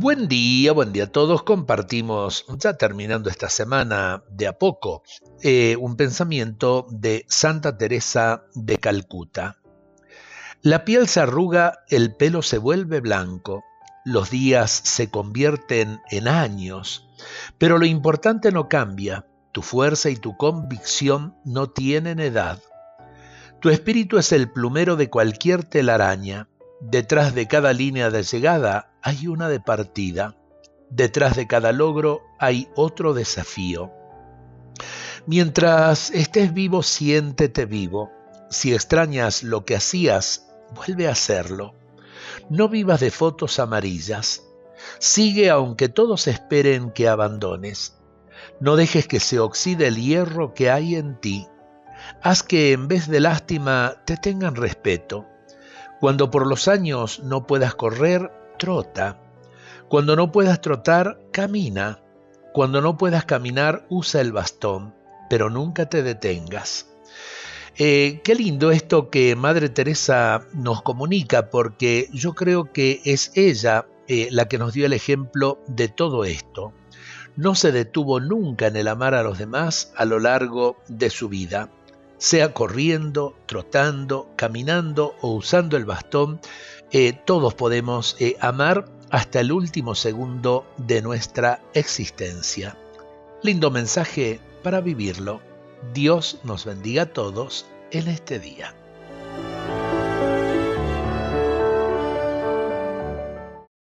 Buen día, buen día a todos. Compartimos, ya terminando esta semana de a poco, eh, un pensamiento de Santa Teresa de Calcuta. La piel se arruga, el pelo se vuelve blanco, los días se convierten en años, pero lo importante no cambia, tu fuerza y tu convicción no tienen edad. Tu espíritu es el plumero de cualquier telaraña, Detrás de cada línea de llegada hay una de partida. Detrás de cada logro hay otro desafío. Mientras estés vivo, siéntete vivo. Si extrañas lo que hacías, vuelve a hacerlo. No vivas de fotos amarillas. Sigue aunque todos esperen que abandones. No dejes que se oxide el hierro que hay en ti. Haz que en vez de lástima te tengan respeto. Cuando por los años no puedas correr, trota. Cuando no puedas trotar, camina. Cuando no puedas caminar, usa el bastón, pero nunca te detengas. Eh, qué lindo esto que Madre Teresa nos comunica, porque yo creo que es ella eh, la que nos dio el ejemplo de todo esto. No se detuvo nunca en el amar a los demás a lo largo de su vida sea corriendo, trotando, caminando o usando el bastón, eh, todos podemos eh, amar hasta el último segundo de nuestra existencia. Lindo mensaje para vivirlo. Dios nos bendiga a todos en este día.